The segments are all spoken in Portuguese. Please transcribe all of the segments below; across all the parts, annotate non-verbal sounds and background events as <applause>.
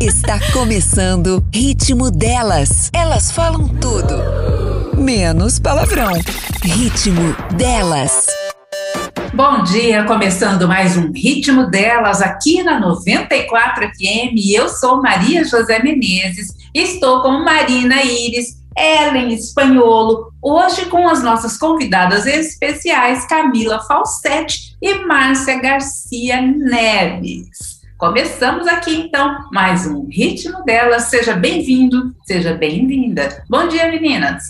Está começando Ritmo Delas. Elas falam tudo, menos palavrão. Ritmo Delas. Bom dia, começando mais um Ritmo Delas aqui na 94 FM. Eu sou Maria José Menezes, estou com Marina Iris, Ellen Espanholo, hoje com as nossas convidadas especiais Camila Falsetti e Márcia Garcia Neves. Começamos aqui então mais um ritmo dela. Seja bem-vindo, seja bem-vinda. Bom dia, meninas.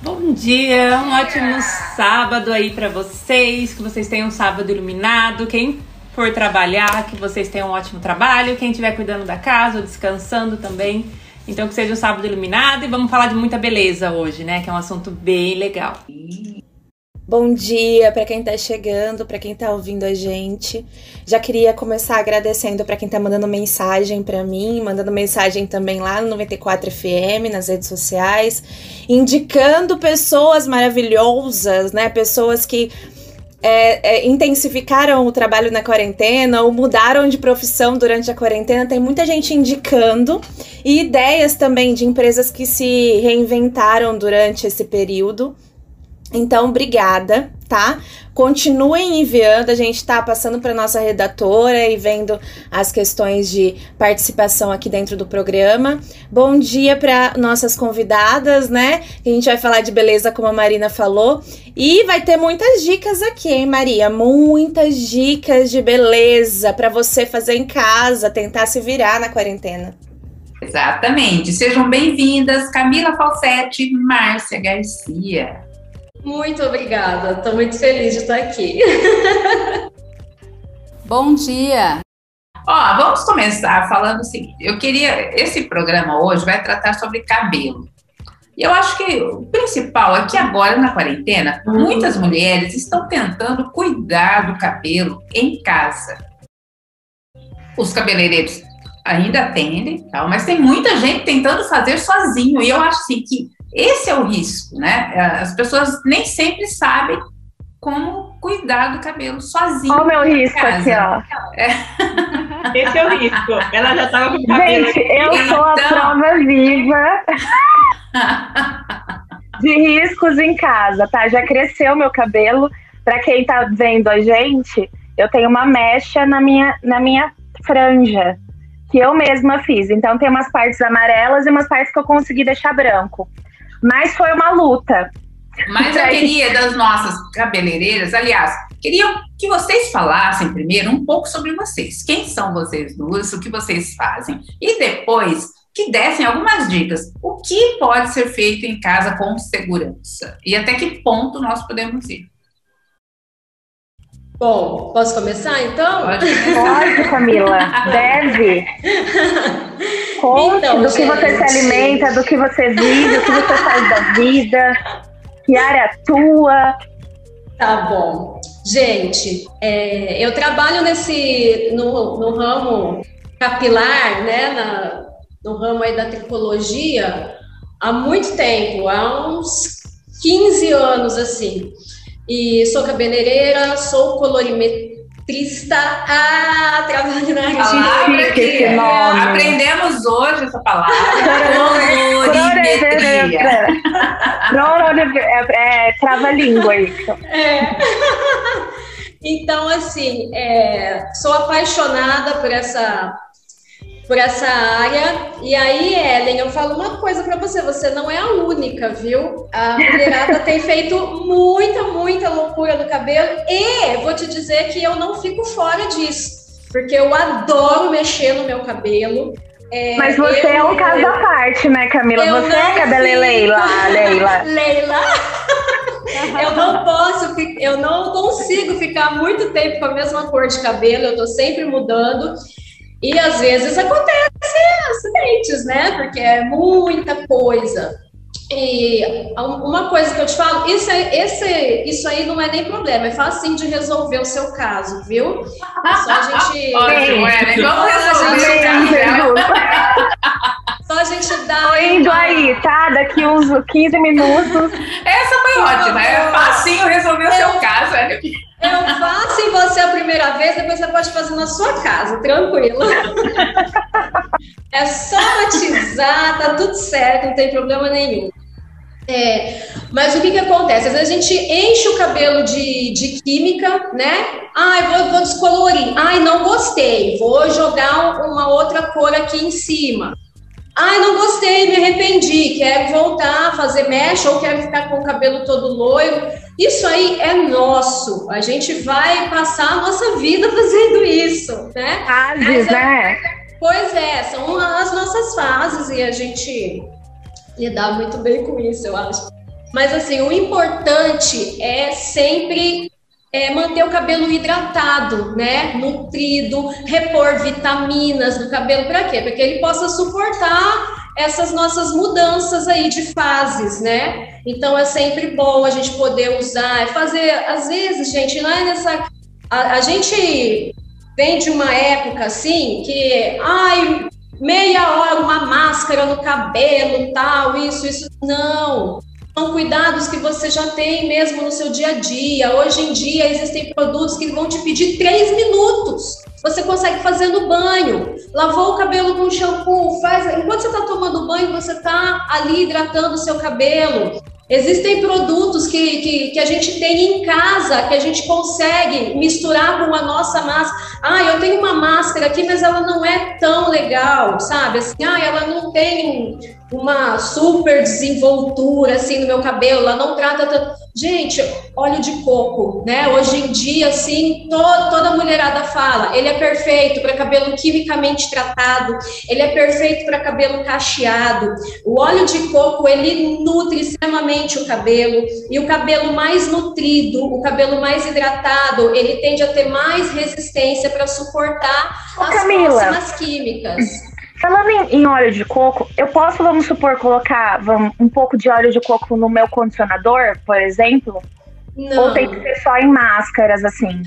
Bom dia, um ótimo sábado aí para vocês. Que vocês tenham um sábado iluminado. Quem for trabalhar, que vocês tenham um ótimo trabalho. Quem estiver cuidando da casa ou descansando também. Então que seja um sábado iluminado e vamos falar de muita beleza hoje, né? Que é um assunto bem legal. Bom dia para quem está chegando, para quem está ouvindo a gente. Já queria começar agradecendo para quem está mandando mensagem para mim, mandando mensagem também lá no 94 FM, nas redes sociais, indicando pessoas maravilhosas, né? Pessoas que é, é, intensificaram o trabalho na quarentena ou mudaram de profissão durante a quarentena. Tem muita gente indicando e ideias também de empresas que se reinventaram durante esse período. Então, obrigada, tá? Continuem enviando, a gente tá passando para nossa redatora e vendo as questões de participação aqui dentro do programa. Bom dia para nossas convidadas, né? A gente vai falar de beleza, como a Marina falou, e vai ter muitas dicas aqui, hein, Maria? Muitas dicas de beleza para você fazer em casa, tentar se virar na quarentena. Exatamente. Sejam bem-vindas, Camila Falsetti, Márcia Garcia. Muito obrigada, estou muito feliz de estar aqui. <laughs> Bom dia! Ó, vamos começar falando o seguinte: eu queria. Esse programa hoje vai tratar sobre cabelo. E eu acho que o principal é que agora, na quarentena, muitas mulheres estão tentando cuidar do cabelo em casa. Os cabeleireiros ainda atendem, tal, mas tem muita gente tentando fazer sozinho. E eu acho assim, que esse é o risco, né? As pessoas nem sempre sabem como cuidar do cabelo sozinho. Olha o meu risco casa. aqui, ó. É. Esse é o risco. Ela já estava com o cabelo. Gente, eu então... sou a prova viva de riscos em casa, tá? Já cresceu meu cabelo. Para quem tá vendo a gente, eu tenho uma mecha na minha, na minha franja que eu mesma fiz. Então tem umas partes amarelas e umas partes que eu consegui deixar branco. Mas foi uma luta. Mas eu queria das nossas cabeleireiras, aliás, queria que vocês falassem primeiro um pouco sobre vocês. Quem são vocês duas, o que vocês fazem? E depois que dessem algumas dicas. O que pode ser feito em casa com segurança? E até que ponto nós podemos ir? Bom, posso começar então? Pode, Pode Camila. <laughs> Deve. <laughs> Conte então, do gente... que você se alimenta, do que você vive, o que você faz da vida, que área atua. Tá bom. Gente, é, eu trabalho nesse no, no ramo capilar, né, na, no ramo aí da tricologia há muito tempo, há uns 15 anos assim. E sou cabeleireira, sou colorimetrista. Ah, trabalho na palavra que esse nome. aprendemos hoje essa palavra. colorimetria. é, é trava-língua isso. É. <laughs> Então, assim, é, sou apaixonada por essa por essa área. E aí, Ellen, eu falo uma coisa para você: você não é a única, viu? A mulherada tem feito muita, muita loucura no cabelo. E vou te dizer que eu não fico fora disso, porque eu adoro mexer no meu cabelo. É, Mas você eu, é um caso à parte, né, Camila? Você é cabeleleila, Leila. Leila. <laughs> eu não posso, eu não consigo ficar muito tempo com a mesma cor de cabelo, eu tô sempre mudando. E às vezes acontece acidentes, né? Porque é muita coisa. E uma coisa que eu te falo, isso, é, esse, isso aí não é nem problema, é fácil de resolver o seu caso, viu? É só a gente. <laughs> Ótimo, é, Vamos resolver <laughs> Só a gente dar. Tô indo aí, tá? Daqui uns 15 minutos. Essa foi ótima, é facinho resolver o seu caso, é. Eu faço em você a primeira vez, depois você pode fazer na sua casa, tranquilo. tá tudo certo, não tem problema nenhum. É, mas o que, que acontece? Às vezes a gente enche o cabelo de, de química, né? Ai, vou, vou descolorir. Ai, não gostei. Vou jogar uma outra cor aqui em cima. Ai, não gostei, me arrependi. Quero voltar a fazer mecha ou quero ficar com o cabelo todo loiro. Isso aí é nosso. A gente vai passar a nossa vida fazendo isso, né? Fases, é, né? Pois é, são as nossas fases e a gente lidar muito bem com isso, eu acho. Mas assim, o importante é sempre é, manter o cabelo hidratado, né? Nutrido, repor vitaminas no cabelo, para quê? Para que ele possa suportar essas nossas mudanças aí de fases, né? Então é sempre bom a gente poder usar, fazer, às vezes, gente, não é nessa. A, a gente vem de uma época assim que, ai, meia hora uma máscara no cabelo, tal, isso, isso. Não. São cuidados que você já tem mesmo no seu dia a dia. Hoje em dia existem produtos que vão te pedir três minutos. Você consegue fazer no banho. Lavou o cabelo com shampoo, faz. Enquanto você está tomando banho, você está ali hidratando o seu cabelo. Existem produtos que, que, que, a gente tem em casa, que a gente consegue misturar com a nossa máscara. Ah, eu tenho uma máscara aqui, mas ela não é tão legal, sabe? Assim, ah, ela não tem uma super desenvoltura assim no meu cabelo, ela não trata tanto. Gente, óleo de coco, né? Hoje em dia, assim, to toda mulherada fala, ele é perfeito para cabelo quimicamente tratado, ele é perfeito para cabelo cacheado. O óleo de coco, ele nutre extremamente o cabelo, e o cabelo mais nutrido, o cabelo mais hidratado, ele tende a ter mais resistência para suportar Ô, as Camila. próximas químicas. Falando em, em, óleo de coco, eu posso, vamos supor, colocar vamos, um pouco de óleo de coco no meu condicionador, por exemplo? Não. Ou tem que ser só em máscaras, assim?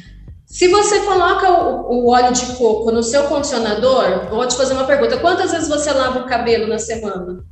Se você coloca o, o, óleo de coco no seu condicionador, vou te fazer uma pergunta: quantas vezes você lava o cabelo na semana?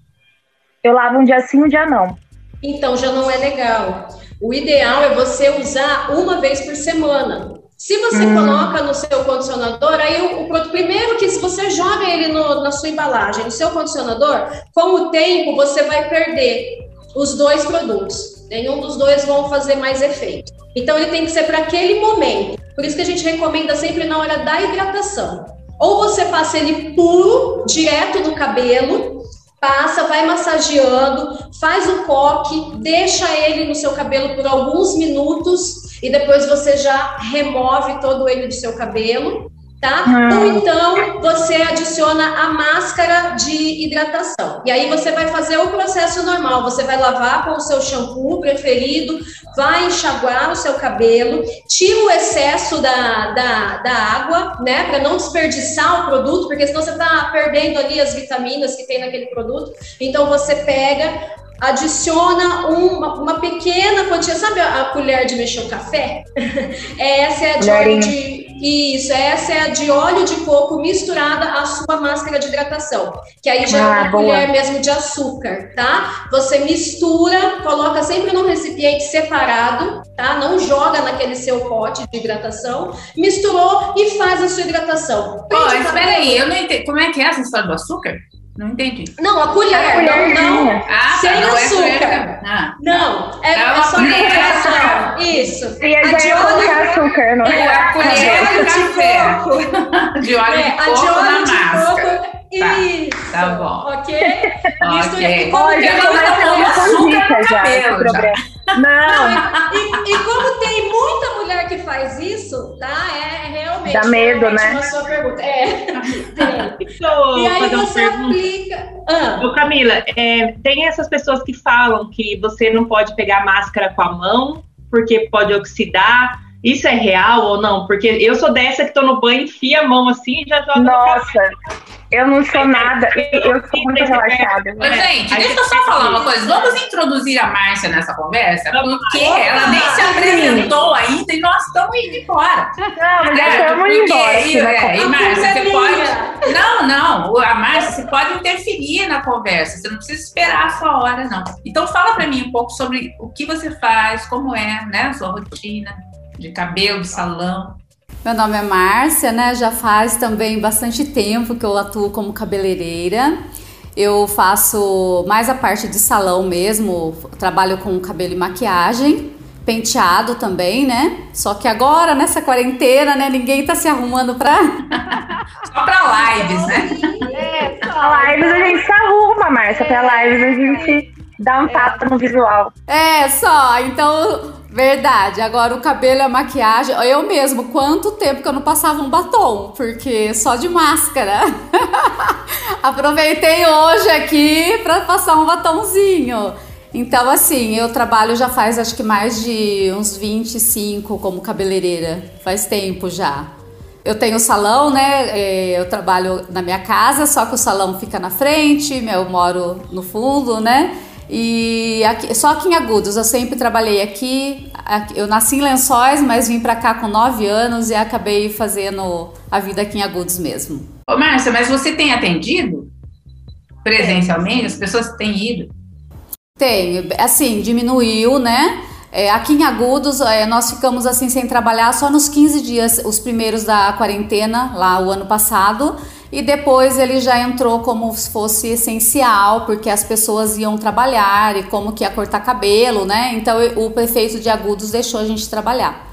Eu lavo um dia sim, um dia não. Então já não é legal. O ideal é você usar uma vez por semana. Se você hum. coloca no seu condicionador, aí o, produto, primeiro que se você joga ele no, na sua embalagem, no seu condicionador, com o tempo você vai perder os dois produtos. Nenhum dos dois vão fazer mais efeito. Então ele tem que ser para aquele momento. Por isso que a gente recomenda sempre na hora da hidratação. Ou você passa ele puro, direto no cabelo, passa, vai massageando, faz o coque, deixa ele no seu cabelo por alguns minutos e depois você já remove todo ele do seu cabelo, tá? Ah. Ou então você adiciona a máscara de hidratação. E aí você vai fazer o processo normal, você vai lavar com o seu shampoo preferido, vai enxaguar o seu cabelo, tira o excesso da, da, da água, né, para não desperdiçar o produto, porque senão você tá perdendo ali as vitaminas que tem naquele produto. Então você pega adiciona uma, uma pequena quantia, sabe a, a colher de mexer o café? <laughs> essa é a de óleo de isso, essa é a de óleo de coco misturada à sua máscara de hidratação, que aí já ah, é uma boa. colher mesmo de açúcar, tá? Você mistura, coloca sempre num recipiente separado, tá? Não joga naquele seu pote de hidratação, misturou e faz a sua hidratação. Ó, oh, espera aí, eu não entendi. Como é que é essa história do açúcar? Não entendi. Não, a colher, a colher não, não. Ah, sem tá, açúcar. Não, é ah, não, é, é só colher. Isso. E a de óleo açúcar, não é? é a colher de café. De óleo de coco na máscara. Tá, Isso. Tá bom. Ok? Ok. Olha, eu não açúcar no cabelo já. Não. não e, e, como tem muita mulher que faz isso, tá? É, é realmente. Dá medo, né? Uma sua pergunta. É. Tem. <laughs> e aí você aplica. Ah. Ô, Camila, é, tem essas pessoas que falam que você não pode pegar máscara com a mão porque pode oxidar. Isso é real ou não? Porque eu sou dessa que tô no banho, enfia a mão assim e já joga Nossa. Eu não sou nada, eu sou muito relaxada. Mas, gente, deixa eu só falar uma coisa. Vamos introduzir a Márcia nessa conversa, porque ela nem se apresentou ainda e nós estamos indo embora. Não, mas é, estamos indo embora. É, e, Márcia, você pode. Não, não. A Márcia, você pode interferir na conversa. Você não precisa esperar a sua hora, não. Então, fala para mim um pouco sobre o que você faz, como é, né, a sua rotina de cabelo, de salão. Meu nome é Márcia, né? Já faz também bastante tempo que eu atuo como cabeleireira. Eu faço mais a parte de salão mesmo, trabalho com cabelo e maquiagem, penteado também, né? Só que agora, nessa quarentena, né, ninguém tá se arrumando pra. <laughs> só pra lives, né? É, pra lives a gente se arruma, Márcia. Pra lives a gente dá um tapa no visual. É, só. Então, verdade. Agora o cabelo a maquiagem. Eu mesmo, quanto tempo que eu não passava um batom? Porque só de máscara. <laughs> Aproveitei hoje aqui pra passar um batomzinho. Então, assim, eu trabalho já faz acho que mais de uns 25 como cabeleireira. Faz tempo já. Eu tenho salão, né? É, eu trabalho na minha casa, só que o salão fica na frente, eu moro no fundo, né? E aqui, só aqui em Agudos, eu sempre trabalhei aqui. Eu nasci em Lençóis, mas vim para cá com 9 anos e acabei fazendo a vida aqui em Agudos mesmo. Ô, Márcia, mas você tem atendido presencialmente? As pessoas têm ido? Tenho. Assim, diminuiu, né? É, aqui em Agudos, é, nós ficamos assim sem trabalhar só nos 15 dias, os primeiros da quarentena, lá o ano passado e depois ele já entrou como se fosse essencial, porque as pessoas iam trabalhar e como que ia cortar cabelo, né? Então o prefeito de Agudos deixou a gente trabalhar.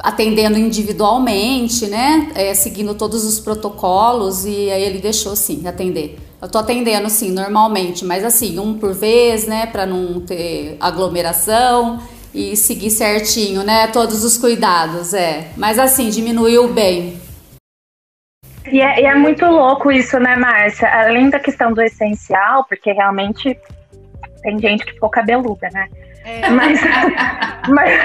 Atendendo individualmente, né? É, seguindo todos os protocolos, e aí ele deixou sim atender. Eu tô atendendo sim, normalmente, mas assim, um por vez, né? Para não ter aglomeração e seguir certinho, né? Todos os cuidados, é. Mas assim, diminuiu bem e é, e é, muito louco isso, né, Márcia? Além da questão do essencial, porque realmente tem gente que ficou cabeluda, né? É. Mas, <laughs> mas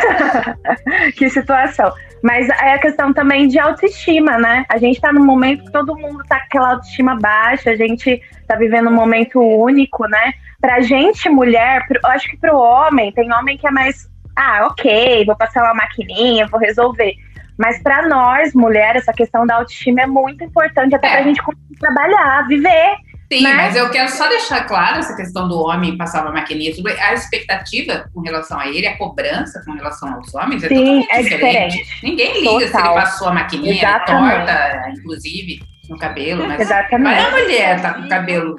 <laughs> que situação. Mas é a questão também de autoestima, né? A gente tá num momento que todo mundo tá com aquela autoestima baixa, a gente tá vivendo um momento único, né? Pra gente, mulher, eu acho que pro homem, tem homem que é mais, ah, ok, vou passar uma maquininha, vou resolver. Mas para nós, mulheres, essa questão da autoestima é muito importante, até é. para a gente conseguir trabalhar, viver. Sim, né? mas eu quero só deixar claro essa questão do homem passar uma maquininha, a expectativa com relação a ele, a cobrança com relação aos homens é Sim, totalmente é diferente. diferente. Ninguém liga Total. se ele passou a maquininha, torta, inclusive no cabelo, mas Exatamente. a mulher tá com o cabelo,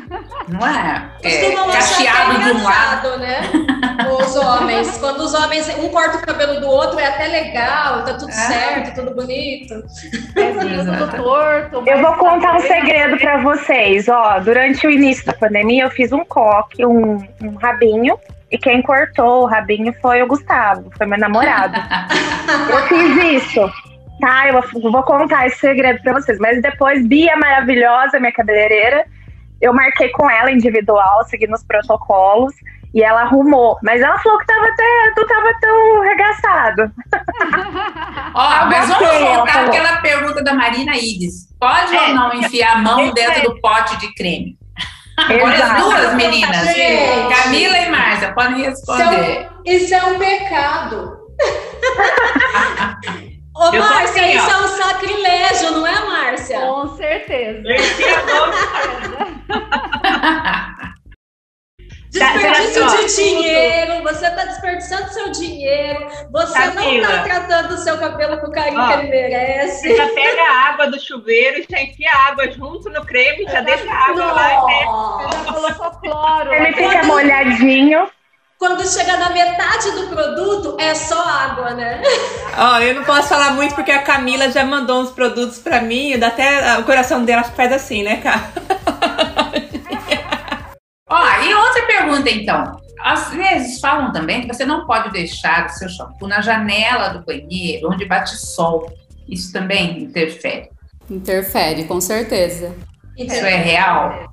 não é? é cacheado de um lado, né? Os homens, quando os homens um corta o cabelo do outro é até legal, tá tudo é. certo, tudo bonito. É, tudo torto. Eu vou contar um segredo para vocês, ó. Durante o início da pandemia, eu fiz um coque, um, um rabinho. E quem cortou o rabinho foi o Gustavo, foi meu namorado. <laughs> eu fiz isso. Tá, eu vou contar esse segredo pra vocês. Mas depois, Bia maravilhosa, minha cabeleireira, eu marquei com ela individual, seguindo os protocolos. E ela arrumou. Mas ela falou que tava até, não tava tão regaçado. <laughs> Ó, mas vamos voltar àquela pergunta da Marina Ives. Pode é, ou não enfiar a mão dentro do pote de creme? Agora as duas meninas, Camila e Márcia, podem responder. Isso é um, isso é um pecado. <laughs> Ô, eu Márcia, assim, isso ó. é um sacrilégio, não é, Márcia? Com certeza. <laughs> Desperdício tá, de dinheiro, você está desperdiçando seu dinheiro, você Camila. não está tratando o seu cabelo com o carinho Ó, que ele merece. Você já pega a água do chuveiro, já enfia a água junto no creme, já deixa a água não. lá e já colocou cloro. Ele fica molhadinho quando chega na metade do produto, é só água, né? Ó, oh, eu não posso falar muito porque a Camila já mandou uns produtos para mim, dá até o coração dela faz assim, né, cara? <laughs> Ó, oh, e outra pergunta então. Às vezes falam também que você não pode deixar o seu shampoo na janela do banheiro, onde bate sol. Isso também interfere? Interfere, com certeza. Isso é real?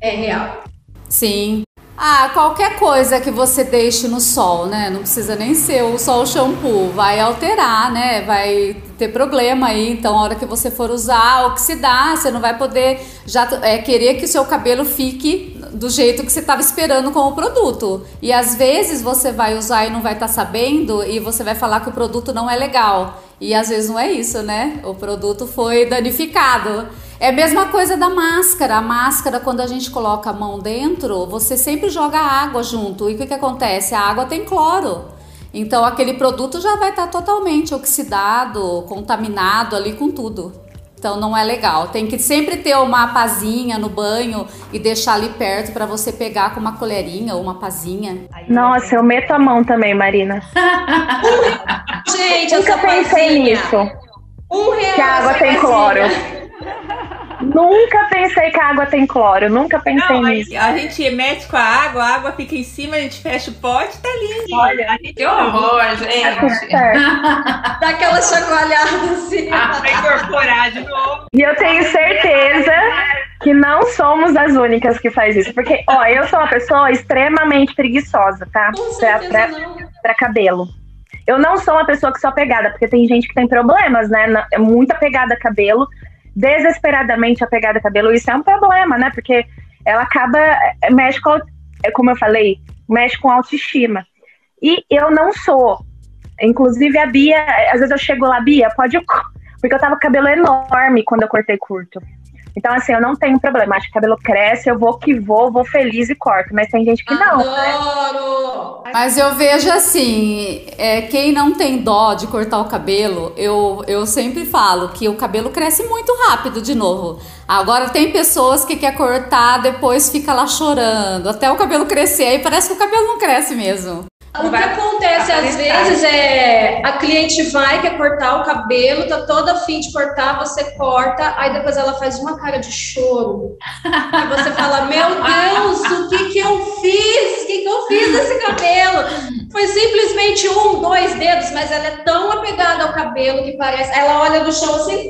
É real. Sim, ah, qualquer coisa que você deixe no sol, né? Não precisa nem ser o sol shampoo, vai alterar, né? Vai ter problema aí. Então, a hora que você for usar, oxidar, você não vai poder já é, querer que o seu cabelo fique do jeito que você estava esperando com o produto. E às vezes você vai usar e não vai estar tá sabendo e você vai falar que o produto não é legal. E às vezes não é isso, né? O produto foi danificado. É a mesma coisa da máscara. A máscara, quando a gente coloca a mão dentro, você sempre joga água junto. E o que, que acontece? A água tem cloro. Então aquele produto já vai estar totalmente oxidado, contaminado ali com tudo. Então não é legal. Tem que sempre ter uma pazinha no banho e deixar ali perto para você pegar com uma colherinha ou uma pazinha. Nossa, eu meto a mão também, Marina. <laughs> Gente, nunca pensei pazinha. nisso. Um real. Que a água tem pazinha. cloro. <laughs> Nunca pensei que a água tem cloro. Nunca pensei Não, nisso. a gente mete com a água, a água fica em cima, a gente fecha o pote, tá lindo. Olha, a gente Que horror, gente. certo. <laughs> Dá aquela chacoalhada assim. vai incorporar de novo. E eu tenho certeza que não somos as únicas que faz isso. Porque, ó, eu sou uma pessoa extremamente preguiçosa, tá? Com Pra, pra, pra cabelo. Eu não sou uma pessoa que só pegada, porque tem gente que tem problemas, né? É muita pegada a cabelo, desesperadamente apegada a cabelo. Isso é um problema, né? Porque ela acaba, é, mexe com, é como eu falei, mexe com autoestima. E eu não sou. Inclusive a Bia, às vezes eu chego lá, Bia, pode. Porque eu tava com cabelo enorme quando eu cortei curto. Então, assim, eu não tenho problema. Acho que o cabelo cresce, eu vou que vou, vou feliz e corto. Mas tem gente que não. né? Adoro. Mas eu vejo assim, é, quem não tem dó de cortar o cabelo, eu, eu sempre falo que o cabelo cresce muito rápido de novo. Agora tem pessoas que quer cortar, depois fica lá chorando, até o cabelo crescer, aí parece que o cabelo não cresce mesmo. O que acontece às vezes é a cliente vai, quer cortar o cabelo, tá toda afim de cortar, você corta, aí depois ela faz uma cara de choro. E você fala: Meu Deus, o que que eu fiz? O que que eu fiz nesse cabelo? Foi simplesmente um, dois dedos, mas ela é tão apegada ao cabelo que parece. Ela olha no chão assim.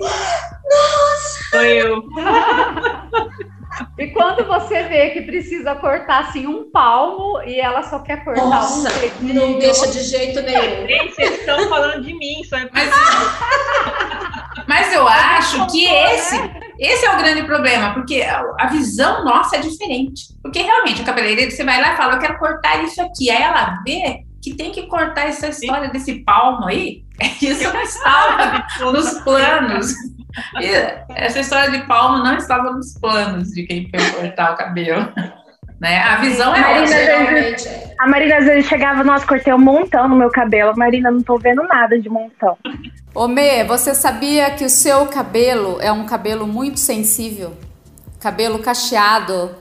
E quando você vê que precisa cortar assim um palmo e ela só quer cortar Nossa, um dedinho, não deixa de jeito nenhum. Gente, vocês estão falando de mim, só é Mas, mas eu acho que esse, esse é o grande problema, porque a, a visão nossa é diferente. Porque realmente, o cabeleireiro, você vai lá e fala, eu quero cortar isso aqui. Aí ela vê que tem que cortar essa história desse palmo aí. <laughs> Isso não estava nos planos. E Essa história de palmo não estava nos planos de quem foi cortar o cabelo. Né? A visão é Marina, outra. Geralmente. A Marina às vezes chegava, nossa, cortei um montão no meu cabelo. Marina, não tô vendo nada de montão. Ô Mê, você sabia que o seu cabelo é um cabelo muito sensível? Cabelo cacheado,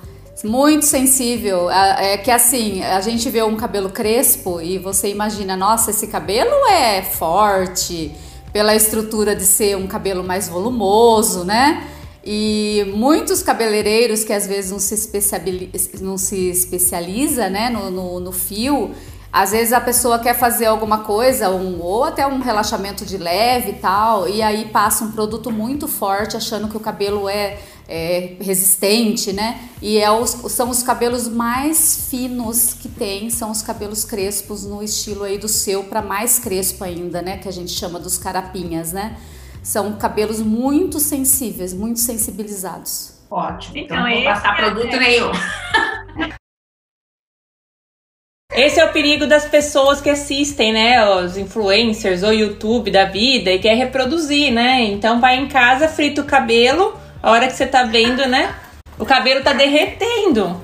muito sensível. É é que assim, a gente vê um cabelo crespo e você imagina, nossa, esse cabelo é forte, pela estrutura de ser um cabelo mais volumoso, né? E muitos cabeleireiros que às vezes não se, especiabili- não se especializa né, no, no, no fio, às vezes a pessoa quer fazer alguma coisa, um, ou até um relaxamento de leve e tal, e aí passa um produto muito forte achando que o cabelo é, é resistente, né? E é os, são os cabelos mais finos que tem, são os cabelos crespos no estilo aí do seu, para mais crespo ainda, né? Que a gente chama dos carapinhas, né? São cabelos muito sensíveis, muito sensibilizados. Ótimo. Então, Então, vou passar é- produto nenhum. Esse é o perigo das pessoas que assistem, né? Os influencers ou YouTube da vida e quer reproduzir, né? Então vai em casa, frita o cabelo, a hora que você tá vendo, né? O cabelo tá derretendo.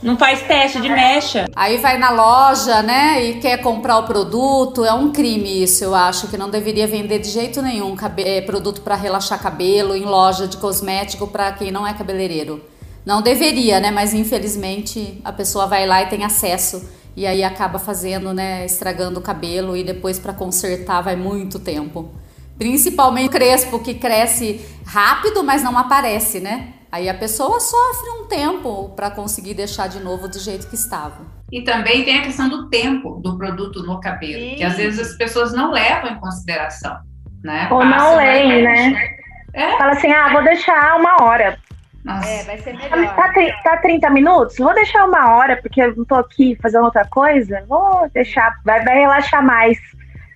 Não faz teste de mecha. Aí vai na loja, né, e quer comprar o produto, é um crime isso, eu acho, que não deveria vender de jeito nenhum é, produto para relaxar cabelo em loja de cosmético para quem não é cabeleireiro. Não deveria, né, mas infelizmente a pessoa vai lá e tem acesso e aí acaba fazendo, né, estragando o cabelo e depois para consertar vai muito tempo. Principalmente o crespo que cresce rápido, mas não aparece, né? Aí a pessoa sofre um tempo para conseguir deixar de novo do jeito que estava. E também tem a questão do tempo do produto no cabelo, que às vezes as pessoas não levam em consideração, né? Ou não Passam, leem, né? É, Fala assim, ah, vou deixar uma hora. nossa. É, vai ser Tá, melhor. tá, tá 30 minutos? Vou deixar uma hora, porque eu não tô aqui fazendo outra coisa. Vou deixar, vai, vai relaxar mais.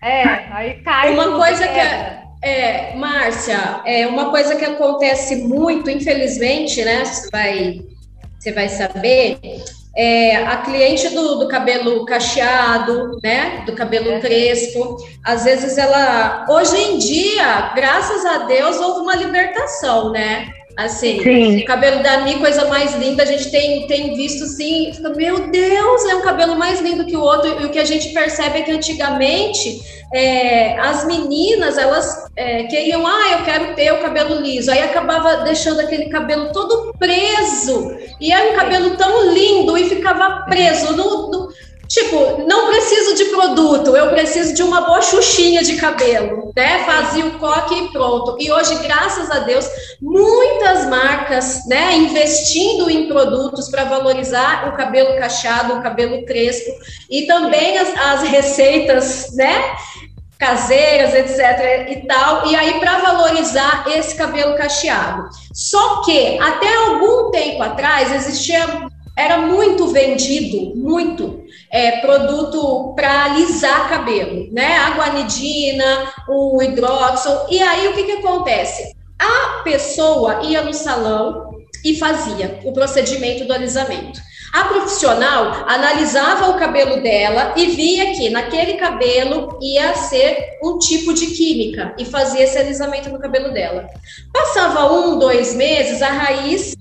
É, aí cai. Uma coisa que quebra. é, é, Márcia, é uma coisa que acontece muito, infelizmente, né? Você vai, você vai saber. É, a cliente do, do cabelo cacheado, né? Do cabelo crespo, às vezes ela. Hoje em dia, graças a Deus, houve uma libertação, né? Assim, Sim. o cabelo da Mi, coisa mais linda, a gente tem, tem visto assim, fica, meu Deus, é um cabelo mais lindo que o outro, e o que a gente percebe é que antigamente é, as meninas, elas é, queriam, ah, eu quero ter o cabelo liso, aí acabava deixando aquele cabelo todo preso, e era um cabelo tão lindo e ficava preso no, no Tipo, não preciso de produto, eu preciso de uma boa xuxinha de cabelo, né? Fazia o coque e pronto. E hoje, graças a Deus, muitas marcas, né, investindo em produtos para valorizar o cabelo cacheado, o cabelo crespo e também as, as receitas, né? caseiras, etc e tal, e aí para valorizar esse cabelo cacheado. Só que até algum tempo atrás existia era muito vendido, muito é, produto para alisar cabelo, né? A guanidina, o hidróxido. E aí o que, que acontece? A pessoa ia no salão e fazia o procedimento do alisamento. A profissional analisava o cabelo dela e via que naquele cabelo ia ser um tipo de química e fazia esse alisamento no cabelo dela. Passava um, dois meses, a raiz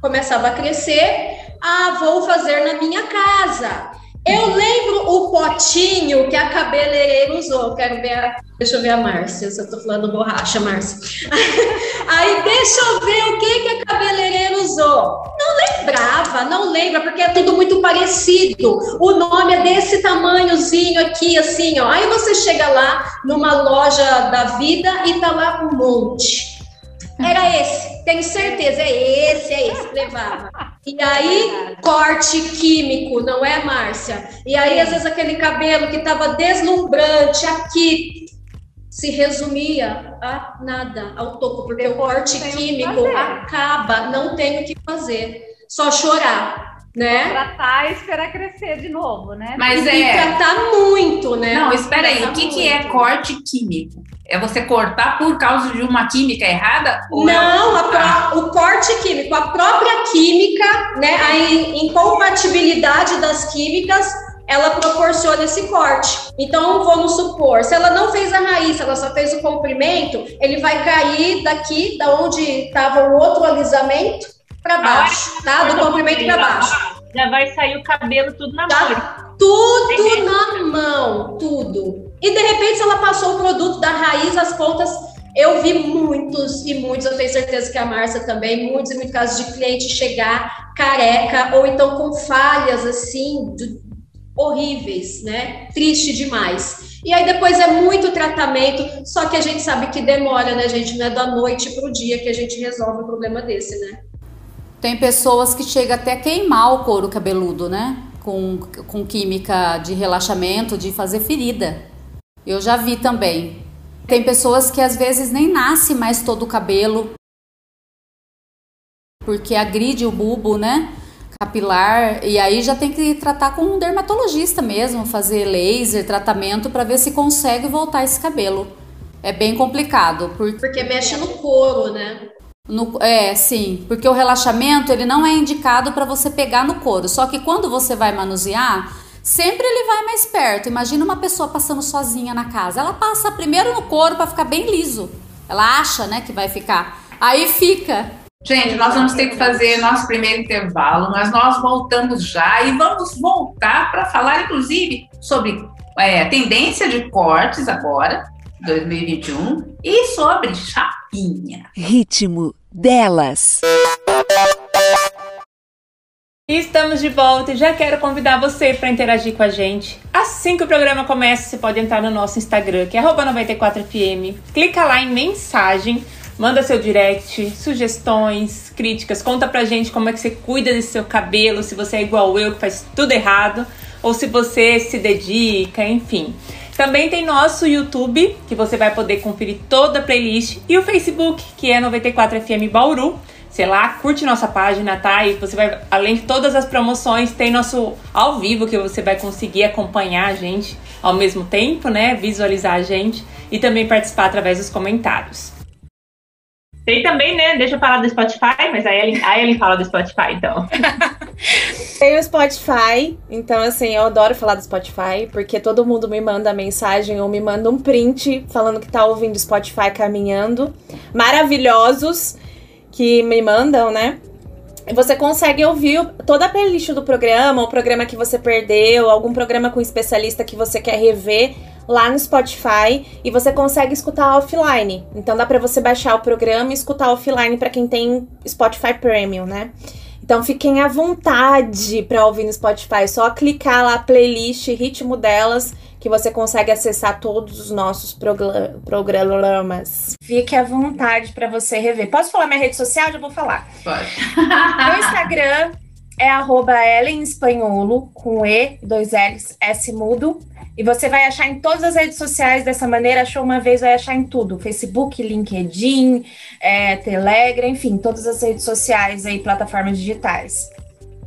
começava a crescer ah, vou fazer na minha casa. Eu lembro o potinho que a cabeleireira usou. Quero ver a... Deixa eu ver a Márcia, se eu tô falando borracha, Márcia. <laughs> Aí deixa eu ver o que, que a cabeleireira usou. Não lembrava, não lembra, porque é tudo muito parecido. O nome é desse tamanhozinho aqui, assim, ó. Aí você chega lá numa loja da vida e tá lá um monte. Era esse, tenho certeza, é esse, é esse que levava. <laughs> E aí, corte químico, não é, Márcia? E aí, às vezes, aquele cabelo que estava deslumbrante aqui se resumia a nada, ao topo, porque o corte químico acaba, não tem o que fazer, só chorar. Né? Tratar e esperar crescer de novo, né? Mas e é. tratar muito, né? Não, espera aí. O que, que é corte químico? É você cortar por causa de uma química errada? É Não, é pro, o corte químico, a própria química, né, a incompatibilidade das químicas, ela proporciona esse corte. Então, vamos supor, se ela não fez a raiz, ela só fez o comprimento, ele vai cair daqui, da onde estava o outro alisamento, para baixo, tá? Do comprimento para baixo. Já vai sair o cabelo tudo na tá mão. Tudo na mão, tudo. E de repente, se ela passou o produto da raiz às pontas, eu vi muitos e muitos, eu tenho certeza que a Márcia também, muitos e muitos casos de cliente chegar careca ou então com falhas assim de, horríveis, né? Triste demais. E aí depois é muito tratamento, só que a gente sabe que demora, né, gente? Não é da noite para o dia que a gente resolve um problema desse, né? Tem pessoas que chegam até queimar o couro cabeludo, né? Com, com química de relaxamento, de fazer ferida. Eu já vi também. Tem pessoas que às vezes nem nasce mais todo o cabelo, porque agride o bulbo, né? Capilar, e aí já tem que tratar com um dermatologista mesmo, fazer laser, tratamento para ver se consegue voltar esse cabelo. É bem complicado. Porque, porque mexe no couro, né? No, é, sim, porque o relaxamento ele não é indicado para você pegar no couro. Só que quando você vai manusear, Sempre ele vai mais perto. Imagina uma pessoa passando sozinha na casa. Ela passa primeiro no couro para ficar bem liso. Ela acha, né, que vai ficar. Aí fica. Gente, nós vamos ter que fazer nosso primeiro intervalo, mas nós voltamos já e vamos voltar para falar, inclusive, sobre é, tendência de cortes agora, 2021, e sobre Ritmo delas. Estamos de volta e já quero convidar você para interagir com a gente. Assim que o programa começa, você pode entrar no nosso Instagram, que é 94fm. Clica lá em mensagem, manda seu direct, sugestões, críticas, conta pra gente como é que você cuida desse seu cabelo, se você é igual eu, que faz tudo errado, ou se você se dedica, enfim. Também tem nosso YouTube, que você vai poder conferir toda a playlist, e o Facebook, que é 94FM Bauru sei lá, curte nossa página, tá? E você vai, além de todas as promoções, tem nosso ao vivo que você vai conseguir acompanhar a gente ao mesmo tempo, né? Visualizar a gente e também participar através dos comentários. Tem também, né? Deixa eu falar do Spotify, mas a Ellen, a Ellen fala do Spotify, então. <laughs> Tem o Spotify, então assim, eu adoro falar do Spotify, porque todo mundo me manda mensagem ou me manda um print falando que tá ouvindo Spotify caminhando. Maravilhosos. que me mandam, né? Você consegue ouvir toda a playlist do programa, o programa que você perdeu, algum programa com especialista que você quer rever lá no Spotify e você consegue escutar offline. Então dá para você baixar o programa e escutar offline para quem tem Spotify Premium, né? Então fiquem à vontade para ouvir no Spotify, só clicar lá playlist, ritmo delas, que você consegue acessar todos os nossos programas. Fique à vontade para você rever. Posso falar minha rede social? Já vou falar. Pode. <laughs> Meu Instagram é arroba Ellen Espanholo, com E, dois L's, S mudo. E você vai achar em todas as redes sociais dessa maneira. Achou uma vez, vai achar em tudo: Facebook, LinkedIn, é, Telegram, enfim, todas as redes sociais aí, plataformas digitais.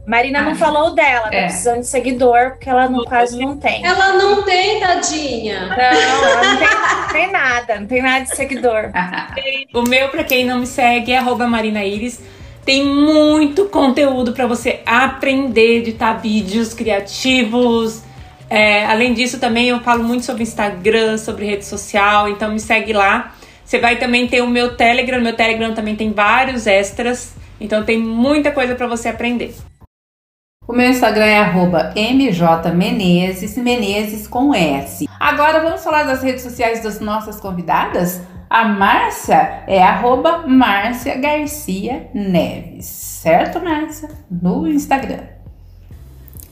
Marina ah, não falou dela, tá é. precisando de seguidor, porque ela no quase não tem. Ela não tem, tadinha. Não, ela não tem, não tem nada, não tem nada de seguidor. <laughs> o meu, para quem não me segue, é Marina Iris. Tem muito conteúdo para você aprender, editar vídeos criativos, é, além disso, também eu falo muito sobre Instagram, sobre rede social, então me segue lá. Você vai também ter o meu Telegram, meu Telegram também tem vários extras, então tem muita coisa para você aprender. O meu Instagram é mjmenezes, Menezes com S. Agora vamos falar das redes sociais das nossas convidadas? A Márcia é arroba Márcia Garcia Neves, certo, Márcia? No Instagram.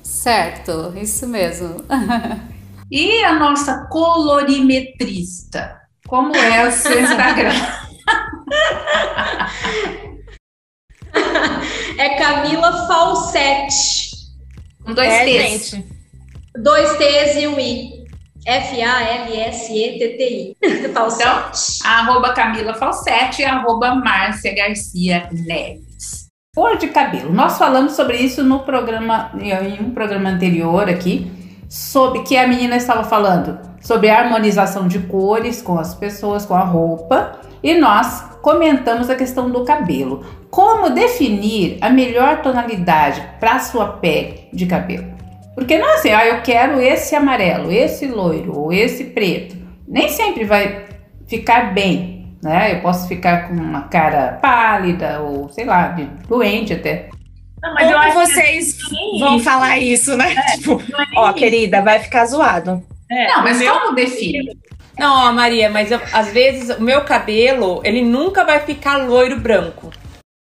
Certo, isso mesmo. <laughs> e a nossa colorimetrista? Como é o seu Instagram? <laughs> é Camila Falsete. Com dois é, T's. Gente. Dois T's e um I. F-A-L-S-E-T-T-I. Então, arroba Camila Falsete e arroba Márcia Garcia Neves. Cor de cabelo. Nós falamos sobre isso no programa, em um programa anterior aqui, sobre que a menina estava falando sobre a harmonização de cores com as pessoas, com a roupa, e nós comentamos a questão do cabelo. Como definir a melhor tonalidade para a sua pele de cabelo? Porque não é assim, ah, eu quero esse amarelo, esse loiro ou esse preto. Nem sempre vai ficar bem né? Eu posso ficar com uma cara pálida ou, sei lá, de doente até. Não, mas Como vocês que... vão isso. falar isso, né? É, tipo, é ó, isso. querida, vai ficar zoado. É, não, mas como define? Não, ó, Maria, mas eu, às vezes o meu cabelo, ele nunca vai ficar loiro branco.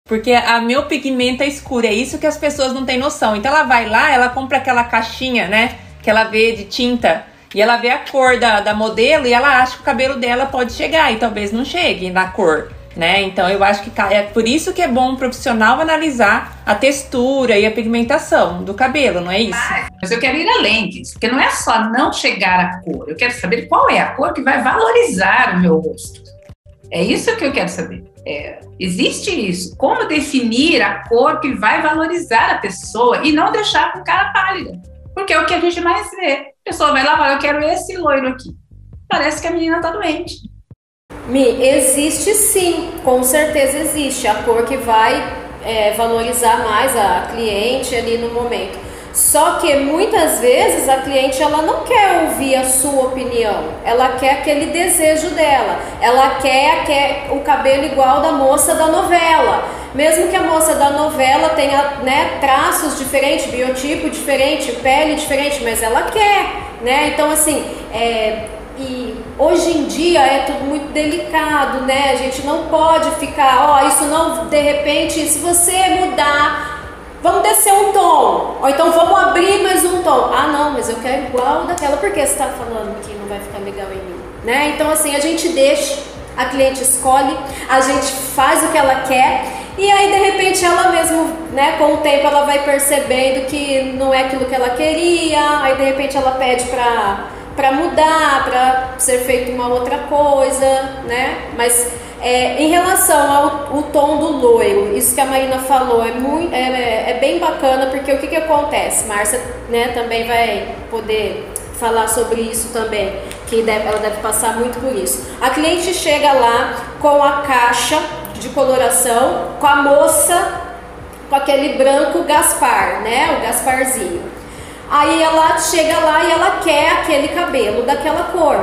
Porque a meu pigmento é escuro, é isso que as pessoas não têm noção. Então ela vai lá, ela compra aquela caixinha, né? Que ela vê de tinta e ela vê a cor da, da modelo e ela acha que o cabelo dela pode chegar e talvez não chegue na cor. Né? Então eu acho que é por isso que é bom um profissional analisar a textura e a pigmentação do cabelo, não é isso? Mas eu quero ir além disso, porque não é só não chegar à cor, eu quero saber qual é a cor que vai valorizar o meu rosto. É isso que eu quero saber. É, existe isso. Como definir a cor que vai valorizar a pessoa e não deixar com cara pálida? Porque é o que a gente mais vê. A pessoa vai lá e fala, eu quero esse loiro aqui. Parece que a menina tá doente. Mi, existe sim, com certeza existe. A cor que vai é, valorizar mais a cliente ali no momento. Só que muitas vezes a cliente ela não quer ouvir a sua opinião, ela quer aquele desejo dela, ela quer, quer o cabelo igual da moça da novela. Mesmo que a moça da novela tenha né, traços diferentes, biotipo diferente, pele diferente, mas ela quer, né? Então assim, é, hoje em dia é tudo muito delicado, né? A gente não pode ficar, ó, isso não, de repente, se você mudar Vamos descer um tom. Ou então vamos abrir mais um tom. Ah, não, mas eu quero igual daquela. Por que você está falando que não vai ficar legal em mim? Né? Então, assim, a gente deixa, a cliente escolhe, a gente faz o que ela quer. E aí, de repente, ela mesmo, né, com o tempo, ela vai percebendo que não é aquilo que ela queria. Aí, de repente, ela pede pra, pra mudar, pra ser feita uma outra coisa, né? Mas é, em relação ao tom do loiro, isso que a Marina falou é, muito, é, é bem bacana, porque o que, que acontece? Márcia né, também vai poder falar sobre isso também, que deve, ela deve passar muito por isso. A cliente chega lá com a caixa de coloração, com a moça, com aquele branco Gaspar, né? O Gasparzinho. Aí ela chega lá e ela quer aquele cabelo daquela cor.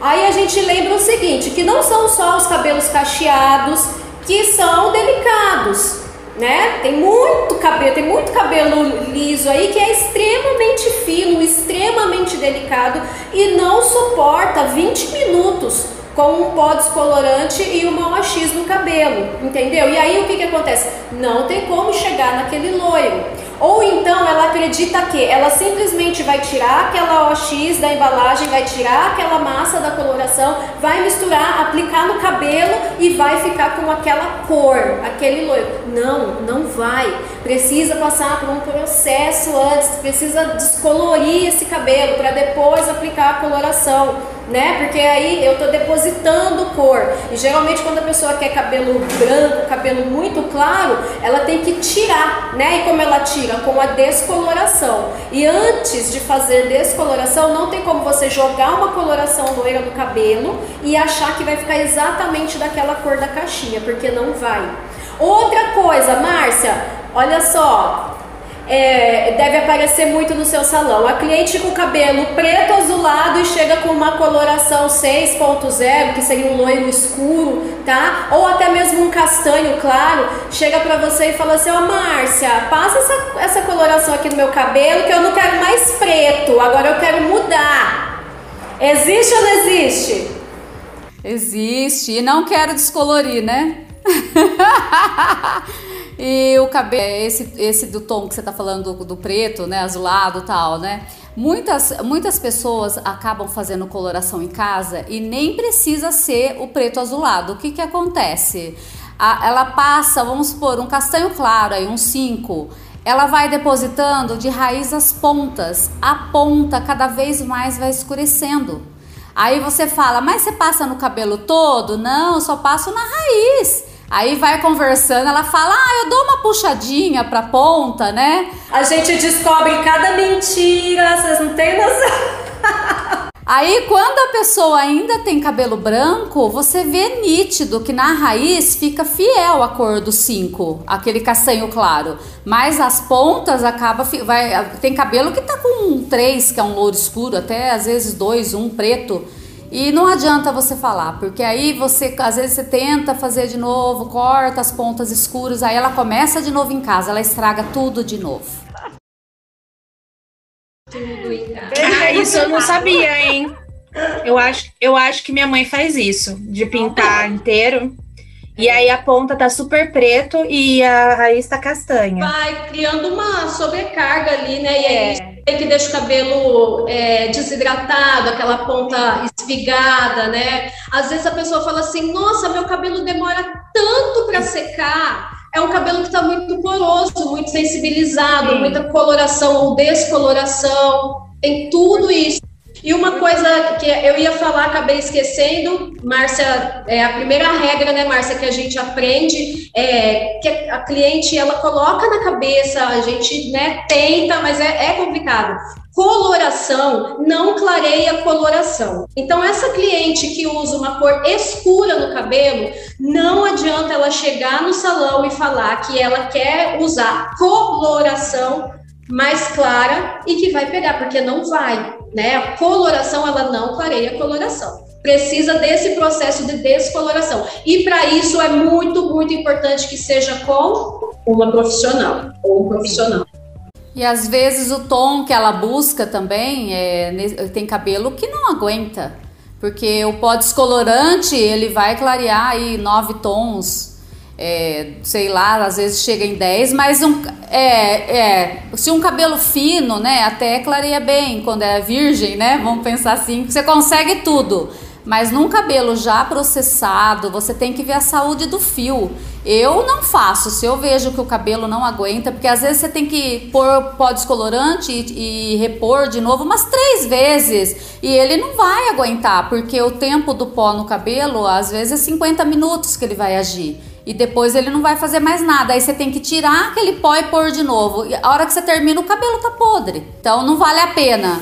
Aí a gente lembra o seguinte, que não são só os cabelos cacheados que são delicados, né? Tem muito cabelo, tem muito cabelo liso aí que é extremamente fino, extremamente delicado e não suporta 20 minutos com um pó descolorante e uma OX no cabelo, entendeu? E aí o que, que acontece? Não tem como chegar naquele loiro. Ou acredita que ela simplesmente vai tirar aquela OX da embalagem, vai tirar aquela massa da coloração, vai misturar, aplicar no cabelo e vai ficar com aquela cor, aquele loiro. Não, não vai. Precisa passar por um processo antes, precisa descolorir esse cabelo para depois aplicar a coloração né? Porque aí eu tô depositando cor. E geralmente quando a pessoa quer cabelo branco, cabelo muito claro, ela tem que tirar, né? E como ela tira? Com a descoloração. E antes de fazer descoloração, não tem como você jogar uma coloração loira no cabelo e achar que vai ficar exatamente daquela cor da caixinha, porque não vai. Outra coisa, Márcia, olha só, é, deve aparecer muito no seu salão. A cliente com cabelo preto azulado e chega com uma coloração 6.0, que seria um loiro escuro, tá? Ou até mesmo um castanho claro, chega para você e fala assim: Ó, oh, Márcia, passa essa, essa coloração aqui no meu cabelo que eu não quero mais preto, agora eu quero mudar. Existe ou não existe? Existe, e não quero descolorir, né? <laughs> E o cabelo, esse, esse do tom que você tá falando do, do preto, né, azulado tal, né? Muitas, muitas pessoas acabam fazendo coloração em casa e nem precisa ser o preto azulado. O que que acontece? A, ela passa, vamos supor, um castanho claro aí, um 5, ela vai depositando de raiz as pontas. A ponta cada vez mais vai escurecendo. Aí você fala, mas você passa no cabelo todo? Não, eu só passo na raiz. Aí vai conversando, ela fala: Ah, eu dou uma puxadinha pra ponta, né? A gente descobre cada mentira, vocês não têm noção. Aí, quando a pessoa ainda tem cabelo branco, você vê nítido que na raiz fica fiel a cor do 5, aquele castanho claro. Mas as pontas acaba vai tem cabelo que tá com um 3, que é um louro escuro, até às vezes dois, um preto. E não adianta você falar, porque aí você, às vezes você tenta fazer de novo, corta as pontas escuras, aí ela começa de novo em casa, ela estraga tudo de novo. Tudo em casa. Ah, isso eu não sabia, hein? Eu acho, eu acho que minha mãe faz isso, de pintar inteiro. E aí a ponta tá super preto e a raiz tá castanha. Vai criando uma sobrecarga ali, né? E aí é. Que deixa o cabelo é, desidratado, aquela ponta espigada, né? Às vezes a pessoa fala assim: nossa, meu cabelo demora tanto para secar. É um cabelo que está muito poroso, muito sensibilizado, Sim. muita coloração ou descoloração. Tem tudo isso. E uma coisa que eu ia falar, acabei esquecendo, Márcia, é a primeira regra, né, Márcia, que a gente aprende é que a cliente ela coloca na cabeça, a gente né, tenta, mas é, é complicado. Coloração não clareia coloração. Então, essa cliente que usa uma cor escura no cabelo, não adianta ela chegar no salão e falar que ela quer usar coloração mais clara e que vai pegar, porque não vai, né? A coloração ela não clareia a coloração. Precisa desse processo de descoloração. E para isso é muito, muito importante que seja com uma profissional ou um profissional. E às vezes o tom que ela busca também é, tem cabelo que não aguenta, porque o pó descolorante ele vai clarear aí nove tons é, sei lá, às vezes chega em 10, mas um, é, é, se um cabelo fino, né, até clareia bem quando é virgem, né, vamos pensar assim, você consegue tudo, mas num cabelo já processado, você tem que ver a saúde do fio. Eu não faço, se eu vejo que o cabelo não aguenta, porque às vezes você tem que pôr pó descolorante e, e repor de novo umas três vezes, e ele não vai aguentar, porque o tempo do pó no cabelo, às vezes é 50 minutos que ele vai agir e depois ele não vai fazer mais nada. Aí você tem que tirar aquele pó e pôr de novo. E a hora que você termina, o cabelo tá podre. Então não vale a pena.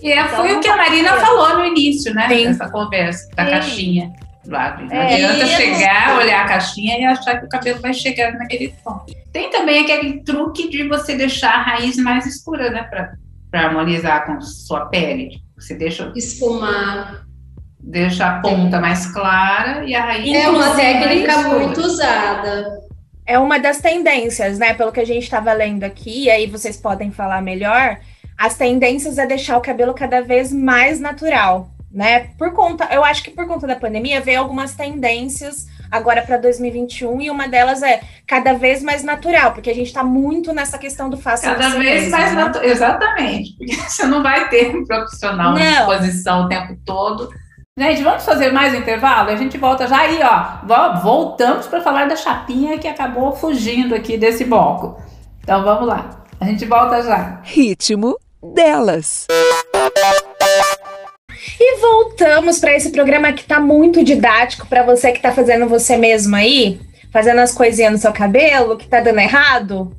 E é, então, foi o que a Marina falou no início, né? Sim. Dessa conversa, da Sim. caixinha. Lado. Não é, adianta chegar, olhar a caixinha e achar que o cabelo vai chegar naquele tom. Tem também aquele truque de você deixar a raiz mais escura, né? Para harmonizar com sua pele. Você deixa. Esfumar. Deixa a ponta mais clara e a raiz É uma técnica muito usada. É uma das tendências, né? Pelo que a gente estava lendo aqui, e aí vocês podem falar melhor. As tendências é deixar o cabelo cada vez mais natural, né? Por conta, eu acho que por conta da pandemia veio algumas tendências agora para 2021 e uma delas é cada vez mais natural, porque a gente está muito nessa questão do faça Cada você vez mesmo, mais né? natural. Exatamente. Porque <laughs> você não vai ter um profissional na Não. exposição o tempo todo. Gente, vamos fazer mais um intervalo? A gente volta já aí, ó. Vo- Voltamos para falar da chapinha que acabou fugindo aqui desse bloco. Então vamos lá. A gente volta já. Ritmo delas. E voltamos para esse programa que tá muito didático para você que tá fazendo você mesmo aí, fazendo as coisinhas no seu cabelo, que tá dando errado.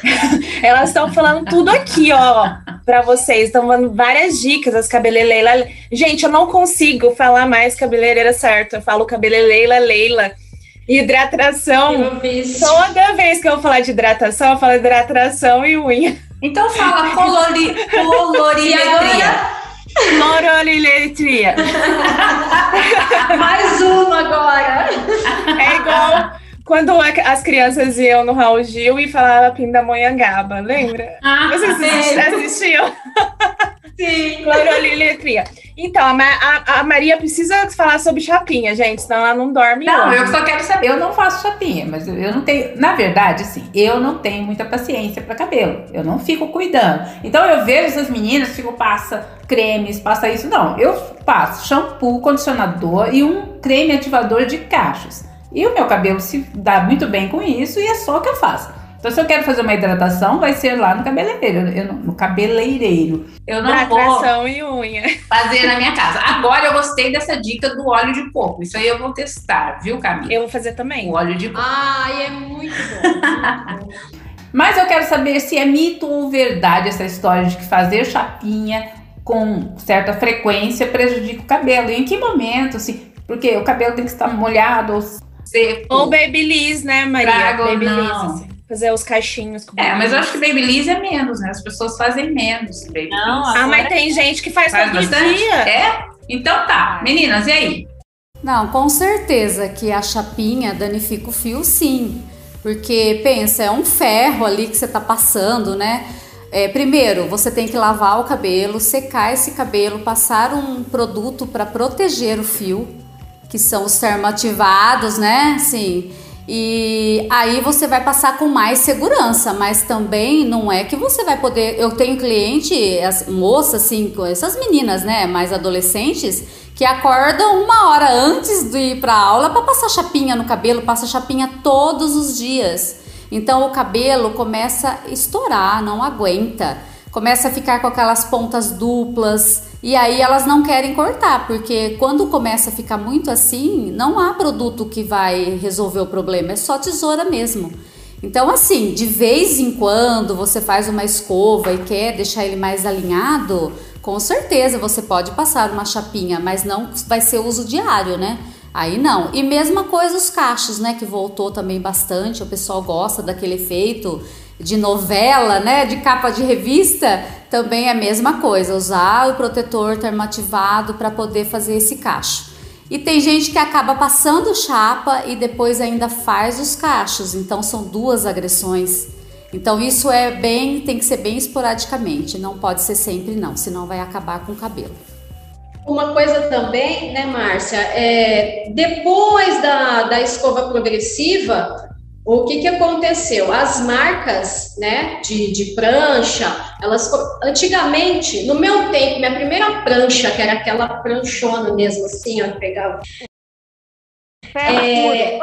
<laughs> Elas estão falando tudo aqui, ó, para vocês. Estão dando várias dicas, as cabeleireiras. Gente, eu não consigo falar mais cabeleireira certo. Eu falo cabeleireira Leila. Hidratação. Toda vez que eu falar de hidratação, eu falo hidratação e unha. Então fala <laughs> colori, colorimetria. Colorimetria. <laughs> Mais uma agora. É igual quando a- as crianças iam no Raul Gil e falava Pindamonhangaba, lembra? Ah, Vocês sei. assistiam? <laughs> Sim. Cloroliletria. Então, a, a- a Maria precisa falar sobre chapinha, gente, senão ela não dorme Não, hoje. eu só quero saber. Eu não faço chapinha, mas eu- eu não tenho. Na verdade, assim, eu não tenho muita paciência para cabelo. Eu não fico cuidando. Então eu vejo essas meninas, fico, passa cremes, passa isso. Não, eu passo shampoo, condicionador e um creme ativador de cachos. E o meu cabelo se dá muito bem com isso e é só o que eu faço. Então, se eu quero fazer uma hidratação, vai ser lá no cabeleireiro. Eu no cabeleireiro. Eu não vou Hidratação e unha. fazer na minha casa. Agora eu gostei dessa dica do óleo de coco. Isso aí eu vou testar, viu, Camila? Eu vou fazer também. O óleo de coco. Ai, é muito bom. Mas eu quero saber se é mito ou verdade essa história de que fazer chapinha com certa frequência prejudica o cabelo. E em que momento, assim, porque o cabelo tem que estar molhado. ou- Seco. Ou Babyliss, né, Maria? Trago, Babyliss, não. assim. Fazer os cachinhos com É, mas eu acho que Babyliss é menos, né? As pessoas fazem menos Babyliss. Não, Ah, mas tem gente que faz, Faz todo bastante? dia. É? Então tá. Meninas, e aí? Não, com certeza que a chapinha danifica o fio, sim. Porque, pensa, é um ferro ali que você tá passando, né? É, primeiro, você tem que lavar o cabelo, secar esse cabelo, passar um produto para proteger o fio, que são os termoativados, né? Sim. E aí você vai passar com mais segurança, mas também não é que você vai poder. Eu tenho cliente, as moças, assim, essas meninas, né, mais adolescentes, que acordam uma hora antes de ir para aula para passar chapinha no cabelo, passa chapinha todos os dias. Então o cabelo começa a estourar, não aguenta. Começa a ficar com aquelas pontas duplas e aí elas não querem cortar, porque quando começa a ficar muito assim, não há produto que vai resolver o problema, é só tesoura mesmo. Então, assim, de vez em quando você faz uma escova e quer deixar ele mais alinhado, com certeza você pode passar uma chapinha, mas não vai ser uso diário, né? Aí não. E mesma coisa os cachos, né? Que voltou também bastante. O pessoal gosta daquele efeito de novela, né? De capa de revista. Também é a mesma coisa. Usar o protetor termoativado para poder fazer esse cacho. E tem gente que acaba passando chapa e depois ainda faz os cachos. Então são duas agressões. Então isso é bem, tem que ser bem esporadicamente. Não pode ser sempre não, senão vai acabar com o cabelo. Uma coisa também, né, Márcia? É, depois da, da escova progressiva, o que, que aconteceu? As marcas né, de, de prancha, elas antigamente, no meu tempo, minha primeira prancha, que era aquela pranchona mesmo, assim, ó, pegava. É,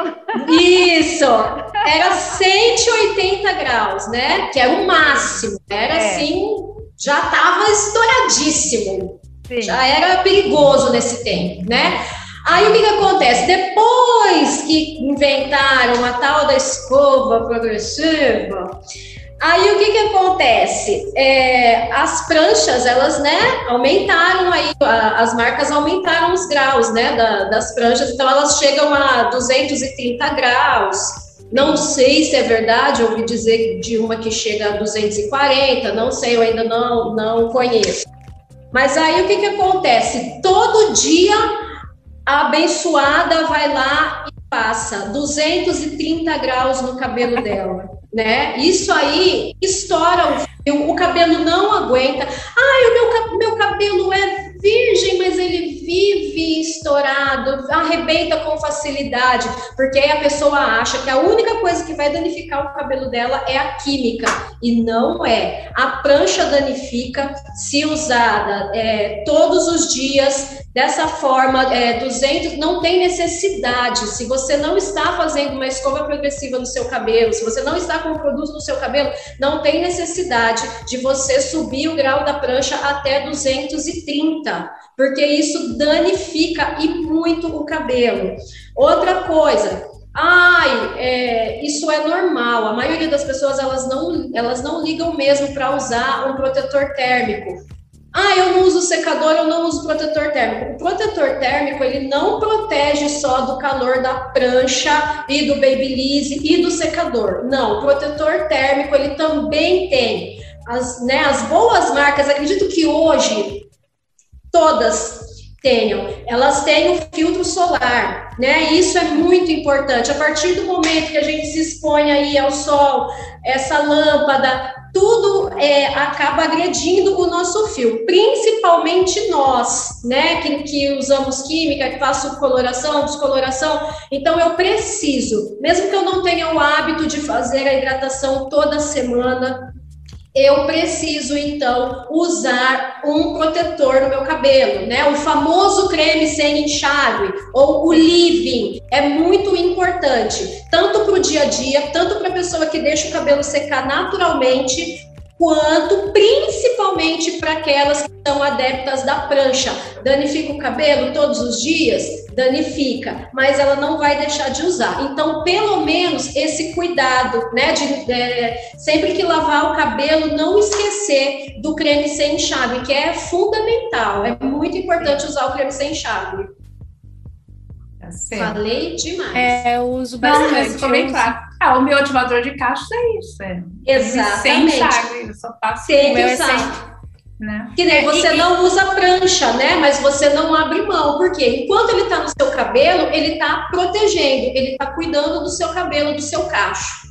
isso, era 180 graus, né? Que era o máximo, era É. assim, já estava estouradíssimo. Sim. Já era perigoso nesse tempo, né? Aí o que, que acontece? Depois que inventaram a tal da escova progressiva, aí o que, que acontece? É, as pranchas, elas, né, aumentaram aí, a- as marcas aumentaram os graus, né, da- das pranchas, então elas chegam a 230 graus. Não sei se é verdade, ouvi dizer de uma que chega a 240, não sei, eu ainda não, não conheço. Mas aí o que, que acontece? Todo dia a abençoada vai lá e passa 230 graus no cabelo dela, né? Isso aí estoura o fio, o cabelo não aguenta. Ai, o meu, meu cabelo é virgem, mas ele vive estourado, arrebenta com facilidade, porque aí a pessoa acha que a única coisa que vai danificar o cabelo dela é a química, e não é. A prancha danifica se usada é, todos os dias, dessa forma, é, 200, não tem necessidade. Se você não está fazendo uma escova progressiva no seu cabelo, se você não está com produto no seu cabelo, não tem necessidade de você subir o grau da prancha até 230, porque isso danifica e muito o cabelo. Outra coisa, Ai, é, isso é normal. A maioria das pessoas elas não, elas não ligam mesmo para usar um protetor térmico. Ah, eu não uso secador, eu não uso protetor térmico. O protetor térmico, ele não protege só do calor da prancha e do babyliss e do secador. Não, o protetor térmico, ele também tem. As, né, as boas marcas, acredito que hoje todas tenham, elas têm o filtro solar, né? Isso é muito importante. A partir do momento que a gente se expõe aí ao sol, essa lâmpada, tudo é, acaba agredindo o nosso fio, principalmente nós, né, que, que usamos química, que faço coloração, descoloração. Então, eu preciso, mesmo que eu não tenha o hábito de fazer a hidratação toda semana, eu preciso então usar um protetor no meu cabelo, né? O famoso creme sem enxágue ou o leave-in é muito importante, tanto para o dia a dia, tanto para a pessoa que deixa o cabelo secar naturalmente, quanto principalmente para aquelas que são adeptas da prancha. Danifica o cabelo todos os dias? Danifica, mas ela não vai deixar de usar. Então, pelo menos esse cuidado, né, de é, sempre que lavar o cabelo, não esquecer do creme sem enxágue, que é fundamental. É muito importante usar o creme sem enxágue. Tá Falei demais. É, eu uso bastante. Não, mas ficou bem claro. Ah, o meu ativador de cachos é isso. É Exatamente. Sem enxágue, eu só passo. Sem... Né? Que nem é, você e, não usa prancha, né? Mas você não abre mão. Porque enquanto ele está no seu cabelo, ele está protegendo, ele está cuidando do seu cabelo, do seu cacho.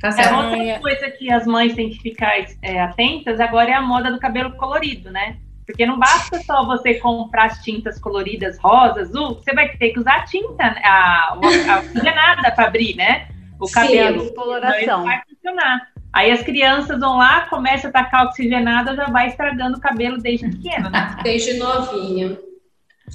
Tá é outra coisa que as mães têm que ficar é, atentas agora é a moda do cabelo colorido, né? Porque não basta só você comprar as tintas coloridas rosa, azul, você vai ter que usar tinta, né? a, a, a nada para abrir, né? O cabelo. Sim, coloração. vai funcionar. Aí as crianças vão lá, começa a tacar oxigenada, já vai estragando o cabelo desde pequeno, né? Desde novinha.